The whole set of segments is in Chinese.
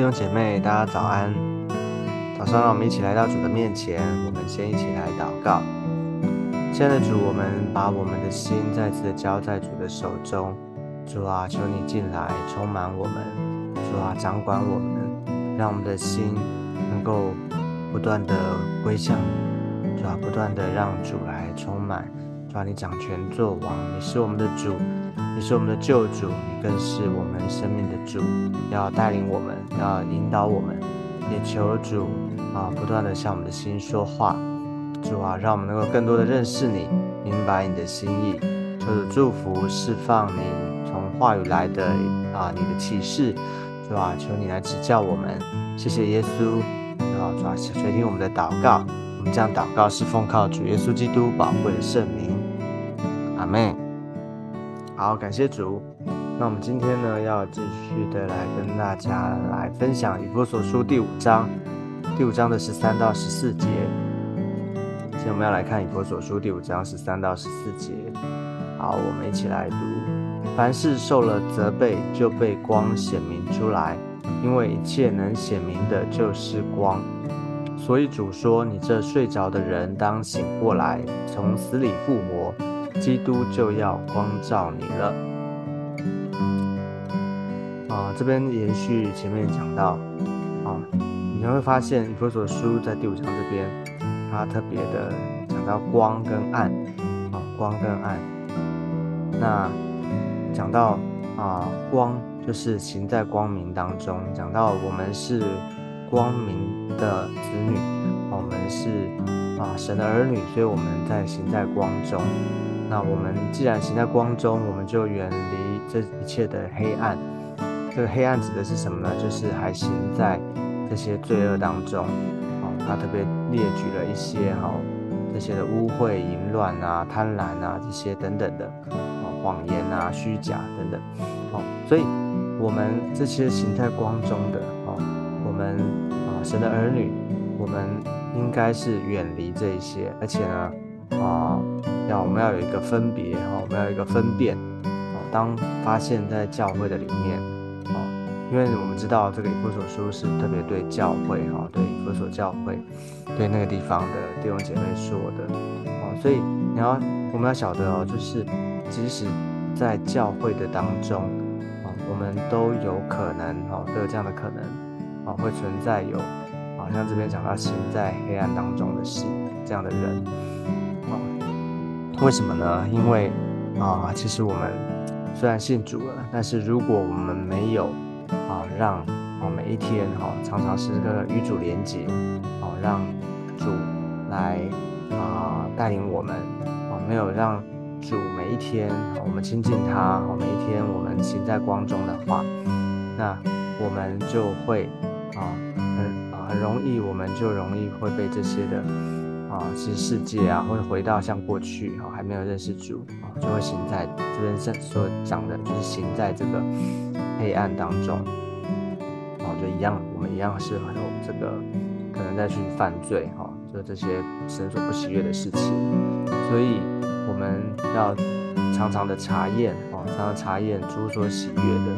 弟兄姐妹，大家早安！早上，让我们一起来到主的面前，我们先一起来祷告。亲爱的主，我们把我们的心再次的交在主的手中。主啊，求你进来充满我们，主啊，掌管我们，让我们的心能够不断的归向你，主啊，不断的让主来充满，主啊，你掌权作王，你是我们的主。你是我们的救主，你更是我们生命的主，要带领我们，要引导我们，也求主啊，不断的向我们的心说话，主啊，让我们能够更多的认识你，明白你的心意，求主祝福释放你从话语来的啊，你的启示，主啊，求你来指教我们，谢谢耶稣，啊，主啊，垂听我们的祷告，我们这样祷告是奉靠主耶稣基督宝贵的圣名，阿门。好，感谢主。那我们今天呢，要继续的来跟大家来分享以弗所书第五章，第五章的十三到十四节。今天我们要来看以弗所书第五章十三到十四节。好，我们一起来读：凡事受了责备，就被光显明出来，因为一切能显明的，就是光。所以主说：“你这睡着的人，当醒过来，从死里复活。”基督就要光照你了啊！这边延续前面讲到啊，你会发现以弗所书在第五章这边，它特别的讲到光跟暗啊，光跟暗。那讲到啊，光就是行在光明当中，讲到我们是光明的子女，我们是啊神的儿女，所以我们在行在光中。那我们既然行在光中，我们就远离这一切的黑暗。这个黑暗指的是什么呢？就是还行在这些罪恶当中。哦，他特别列举了一些哈，这些的污秽、淫乱啊、贪婪啊这些等等的，哦，谎言啊、虚假等等。哦，所以我们这些行在光中的，哦，我们啊神的儿女，我们应该是远离这一些，而且呢。啊，要我们要有一个分别哈，我们要有一个分辨啊。当发现，在教会的里面啊，因为我们知道这个以弗所书是特别对教会哈，对以弗所教会，对那个地方的弟兄姐妹说的啊，所以你要我们要晓得哦，就是即使在教会的当中啊，我们都有可能哈，都有这样的可能啊，会存在有，好像这边讲到行在黑暗当中的事这样的人。为什么呢？因为啊，其实我们虽然信主了，但是如果我们没有啊，让啊每一天哈，常常时刻与主连接，哦，让主来啊带领我们，啊，没有让主每一天我们亲近他，哦，每一天我们行在光中的话，那我们就会啊很啊很容易，我们就容易会被这些的。啊，其实世界啊，或者回到像过去啊，还没有认识主啊，就会行在这边所所讲的，就是行在这个黑暗当中，啊，就一样，我们一样是很有这个可能再去犯罪哈，就这些神所不喜悦的事情，所以我们要常常的查验啊，常常查验主所喜悦的，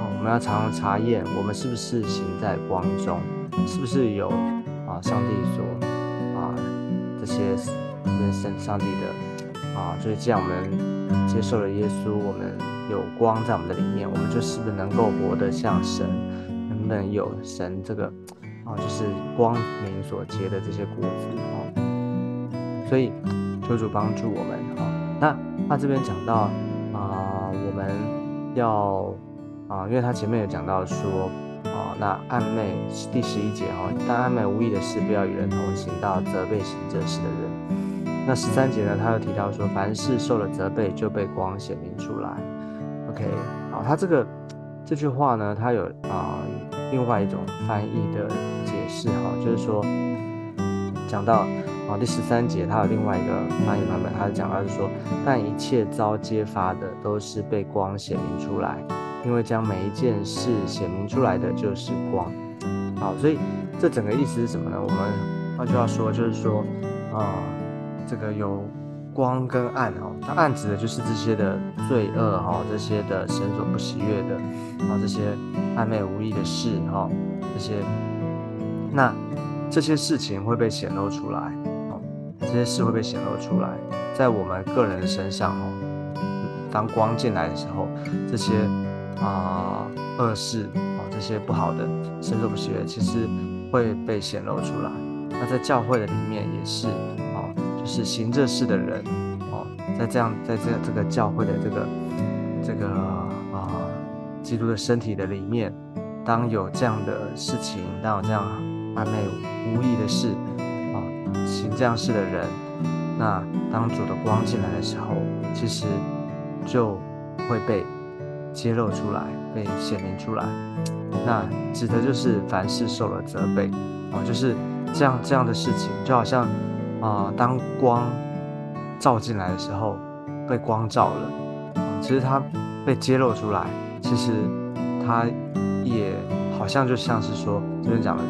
啊，我们要常常查验我们是不是行在光中，是不是有啊上帝所。这些跟圣上帝的啊，就是这样，我们接受了耶稣，我们有光在我们的里面，我们就是不是能够活得像神？能不能有神这个啊，就是光明所结的这些果子啊？所以求主帮助我们啊。那他这边讲到啊，我们要啊，因为他前面有讲到说。哦，那暧昧第十一节哈，但暧昧无意的事，不要与人同行，到责备行这事的人。那十三节呢，他又提到说，凡事受了责备，就被光显明出来。OK，好，他这个这句话呢，他有啊另外一种翻译的解释哈，就是说讲到啊第十三节，他有另外一个翻译版本，他讲到是说，但一切遭揭发的，都是被光显明出来。因为将每一件事显明出来的就是光，好，所以这整个意思是什么呢？我们换句话说，就是说，啊，这个有光跟暗哦，它暗指的就是这些的罪恶哈，这些的神所不喜悦的啊，这些暧昧无意的事哈，这些那这些事情会被显露出来哦，这些事会被显露出来，在我们个人身上哦，当光进来的时候，这些啊恶事啊，这些不好的神所不喜悦，其实会被显露出来。那在教会的里面也是。哦，就是行这事的人哦，在这样，在这这个教会的这个这个啊，基督的身体的里面，当有这样的事情，当有这样暧昧无意的事啊，行这样事的人，那当主的光进来的时候，其实就会被揭露出来，被显明出来。那指的就是凡事受了责备啊，就是这样这样的事情，就好像。啊，当光照进来的时候，被光照了，其实它被揭露出来，其实它也好像就像是说这边讲的，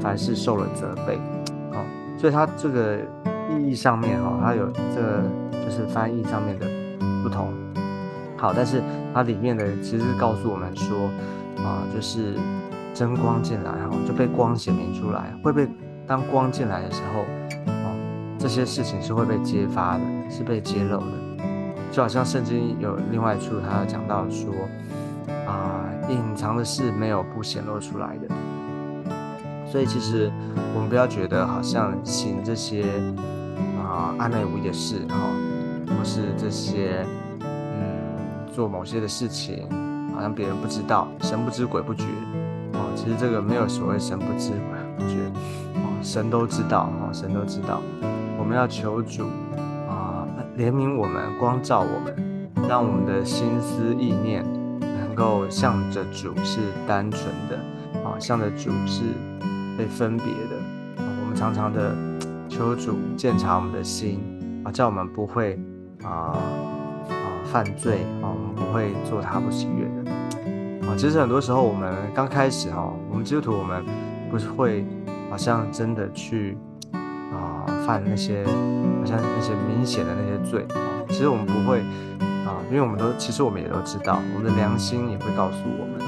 凡事受了责备，哦，所以它这个意义上面哈，它有这个就是翻译上面的不同，好，但是它里面的其实告诉我们说，啊，就是真光进来哈，就被光显明出来，会被当光进来的时候。这些事情是会被揭发的，是被揭露的，就好像圣经有另外一处，他讲到说，啊，隐藏的事没有不显露出来的。所以其实我们不要觉得好像行这些啊暧昧无意的事，哈，或是这些做某些的事情，好像别人不知道，神不知鬼不觉，哦，其实这个没有所谓神不知鬼不觉，哦，神都知道，哦，神都知道。我们要求主啊，怜悯我们，光照我们，让我们的心思意念能够向着主是单纯的啊，向着主是被分别的。我们常常的 求主鉴察我们的心啊，叫我们不会啊啊犯罪啊，我们不会做他不喜悦的啊。其实很多时候我们刚开始哈，我们基督徒我们不是会好像真的去啊。犯那些好像那些明显的那些罪啊，其实我们不会啊，因为我们都其实我们也都知道，我们的良心也会告诉我们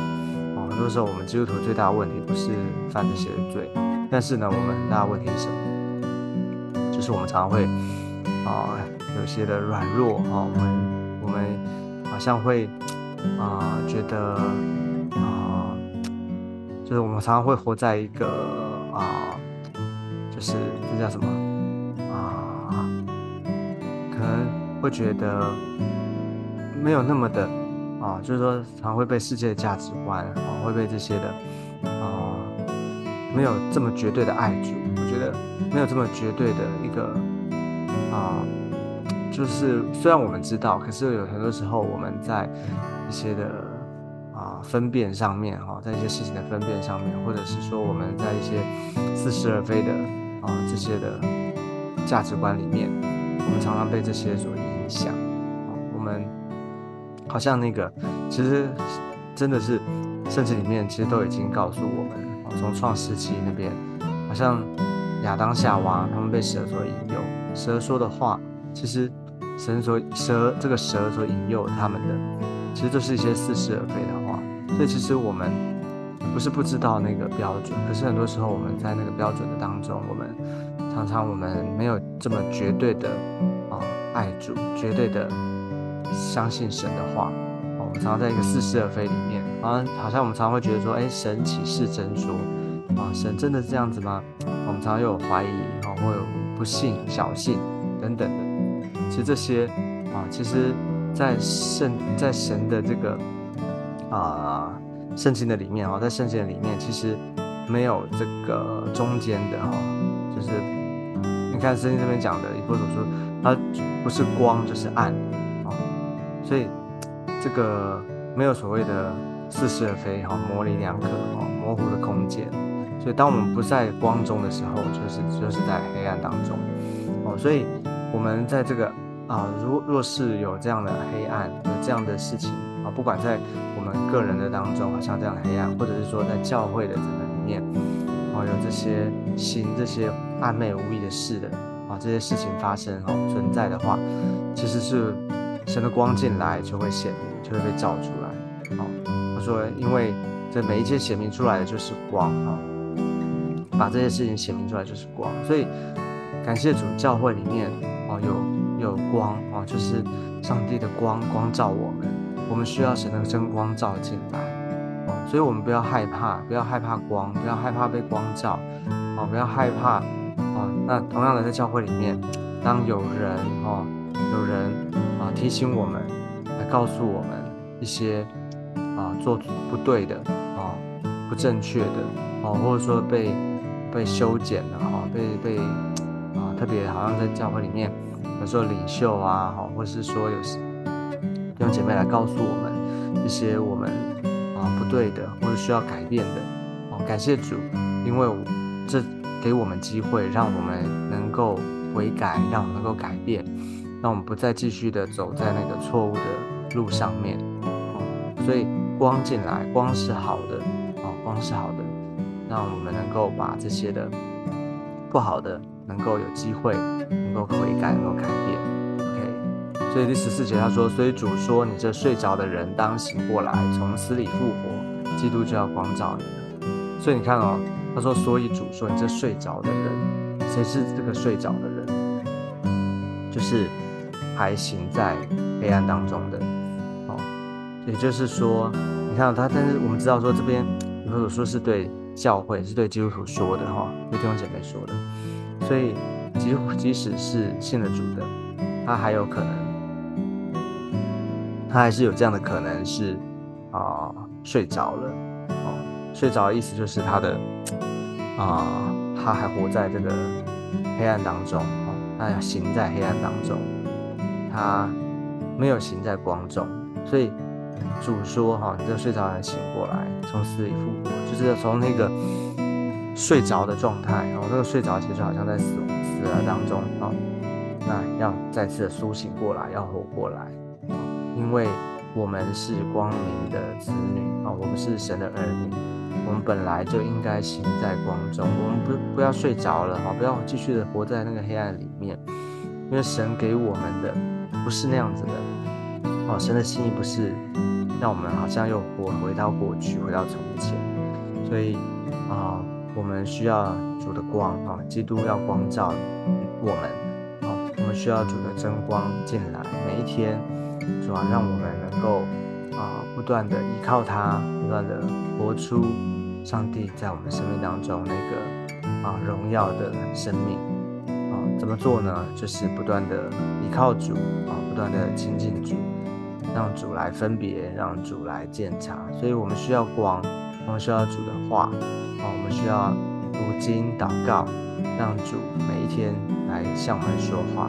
啊。很多时候我们基督徒最大的问题不是犯这些罪，但是呢，我们很大的问题是什么？就是我们常常会啊有些的软弱啊，我们我们好像会啊觉得啊，就是我们常常会活在一个啊，就是这叫什么啊？可能？会觉得没有那么的啊，就是说常会被世界的价值观啊，会被这些的啊，没有这么绝对的爱主。我觉得没有这么绝对的一个啊，就是虽然我们知道，可是有很多时候我们在一些的啊分辨上面哈，在一些事情的分辨上面，或者是说我们在一些似是而非的啊这些的价值观里面，我们常常被这些所影响，我们好像那个，其实真的是甚至里面其实都已经告诉我们，从创世纪那边，好像亚当夏娃他们被蛇所引诱，蛇说的话，其实神所蛇这个蛇所引诱他们的，其实都是一些似是而非的话。所以其实我们不是不知道那个标准，可是很多时候我们在那个标准的当中，我们常常我们没有这么绝对的啊。爱主，绝对的相信神的话。我们常常在一个似是而非里面，好像好像我们常常会觉得说，哎，神岂是真说，啊，神真的是这样子吗？我们常常有怀疑，哈，或有不信、小信等等的。其实这些啊，其实，在圣在神的这个啊圣经的里面，啊，在圣经的里面，其实没有这个中间的，哈，就是你看圣经这边讲的，以弗所说。它不是光就是暗，啊，所以这个没有所谓的似是而非，哈，模棱两可，哈，模糊的空间。所以当我们不在光中的时候，就是就是在黑暗当中，哦，所以我们在这个啊，如若是有这样的黑暗，有这样的事情啊，不管在我们个人的当中，好像这样的黑暗，或者是说在教会的这个里面，哦，有这些行这些暧昧无意的事的。啊这些事情发生哦存在的话，其实是神的光进来就会显明，就会被照出来。好，他说因为这每一切显明出来的就是光啊，把这些事情显明出来就是光，所以感谢主，教会里面哦有有光啊，就是上帝的光光照我们，我们需要神的真光照进来哦，所以我们不要害怕，不要害怕光，不要害怕被光照。哦，不要害怕哦。那同样的，在教会里面，当有人哦，有人啊提醒我们，来告诉我们一些啊做不对的啊不正确的哦，或者说被被修剪了哈，被被特别好像在教会里面，有时候领袖啊，哈，或是说有弟兄姐妹来告诉我们一些我们啊不对的或者需要改变的哦，感谢主，因为。这给我们机会，让我们能够悔改，让我们能够改变，让我们不再继续的走在那个错误的路上面。所以光进来，光是好的，哦，光是好的，让我们能够把这些的不好的，能够有机会，能够悔改，能够改变。OK，所以第十四节他说：“所以主说，你这睡着的人当醒过来，从死里复活，基督就要光照你了。”所以你看哦。他说：“所以主说，你这睡着的人，谁是这个睡着的人？就是还行在黑暗当中的。哦，也就是说，你看他，但是我们知道说，这边如果说是对教会，是对基督徒说的哈，对弟兄姐妹说的。所以，即即使是信了主的，他还有可能，他还是有这样的可能是啊睡着了。哦，睡着的意思就是他的。”啊，他还活在这个黑暗当中哦，他行在黑暗当中，他没有行在光中，所以主说哈，你这睡着人醒过来，从死里复活，就是从那个睡着的状态，然后那个睡着其实好像在死死了当中啊，那要再次的苏醒过来，要活过来，因为我们是光明的子女啊，我们是神的儿女。我们本来就应该行在光中，我们不不要睡着了哈，不要继续的活在那个黑暗里面，因为神给我们的不是那样子的哦，神的心意不是让我们好像又活回到过去，回到从前，所以啊，我们需要主的光啊，基督要光照我们啊，我们需要主的真光进来，每一天主啊，让我们能够啊，不断的依靠他，不断的活出。上帝在我们生命当中那个啊荣耀的生命啊，怎么做呢？就是不断的依靠主啊，不断的亲近主，让主来分别，让主来鉴察。所以我们需要光，我们需要主的话啊，我们需要读经祷告，让主每一天来向我们说话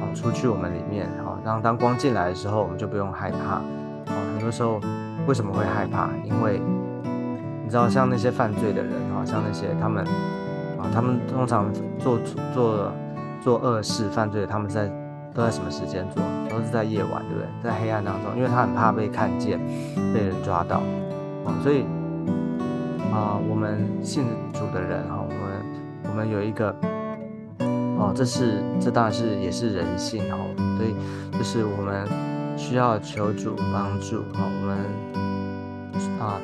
啊，出去我们里面啊，让当光进来的时候，我们就不用害怕啊。很多时候为什么会害怕？因为你知道，像那些犯罪的人啊，像那些他们啊，他们通常做做做恶事、犯罪，他们在都在什么时间做？都是在夜晚，对不对？在黑暗当中，因为他很怕被看见、被人抓到啊。所以啊，我们信主的人哈，我们我们有一个哦，这是这当然是也是人性哈。所以就是我们需要求主帮助啊，我们啊。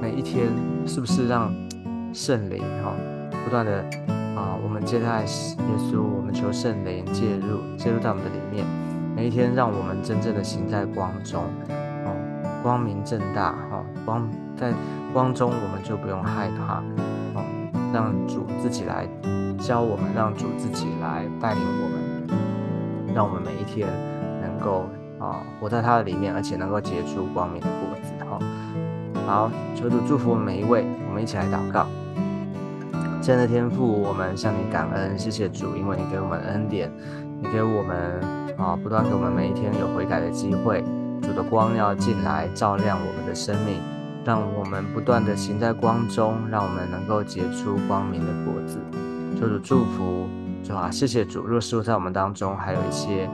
每一天是不是让圣灵哈不断的啊，我们接待耶稣，我们求圣灵介入，介入到我们的里面。每一天，让我们真正的行在光中，光明正大哈，光在光中，我们就不用害怕，哦，让主自己来教我们，让主自己来带领我们，让我们每一天能够啊活在他的里面，而且能够结出光明的果子哈。好，求主祝福每一位，我们一起来祷告。亲爱的天父，我们向你感恩，谢谢主，因为你给我们恩典，你给我们啊，不断给我们每一天有悔改的机会。主的光要进来照亮我们的生命，让我们不断的行在光中，让我们能够结出光明的果子。求主祝福，主啊，谢谢主。若是在我们当中还有一些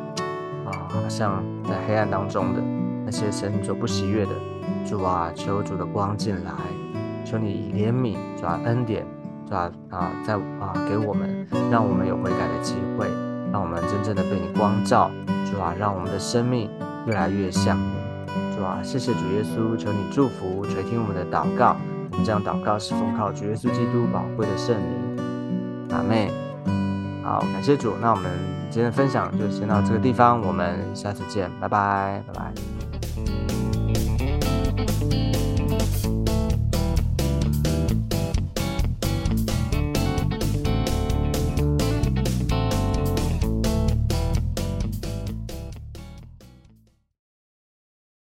啊，像在黑暗当中的那些神所不喜悦的。主啊，求主的光进来，求你怜悯，主啊恩典，主啊啊，在啊给我们，让我们有悔改的机会，让我们真正的被你光照，主啊，让我们的生命越来越像，主啊，谢谢主耶稣，求你祝福垂听我们的祷告，我们这样祷告是奉靠主耶稣基督宝贵的圣灵，阿妹，好，感谢主，那我们今天的分享就先到这个地方，我们下次见，拜拜，拜拜。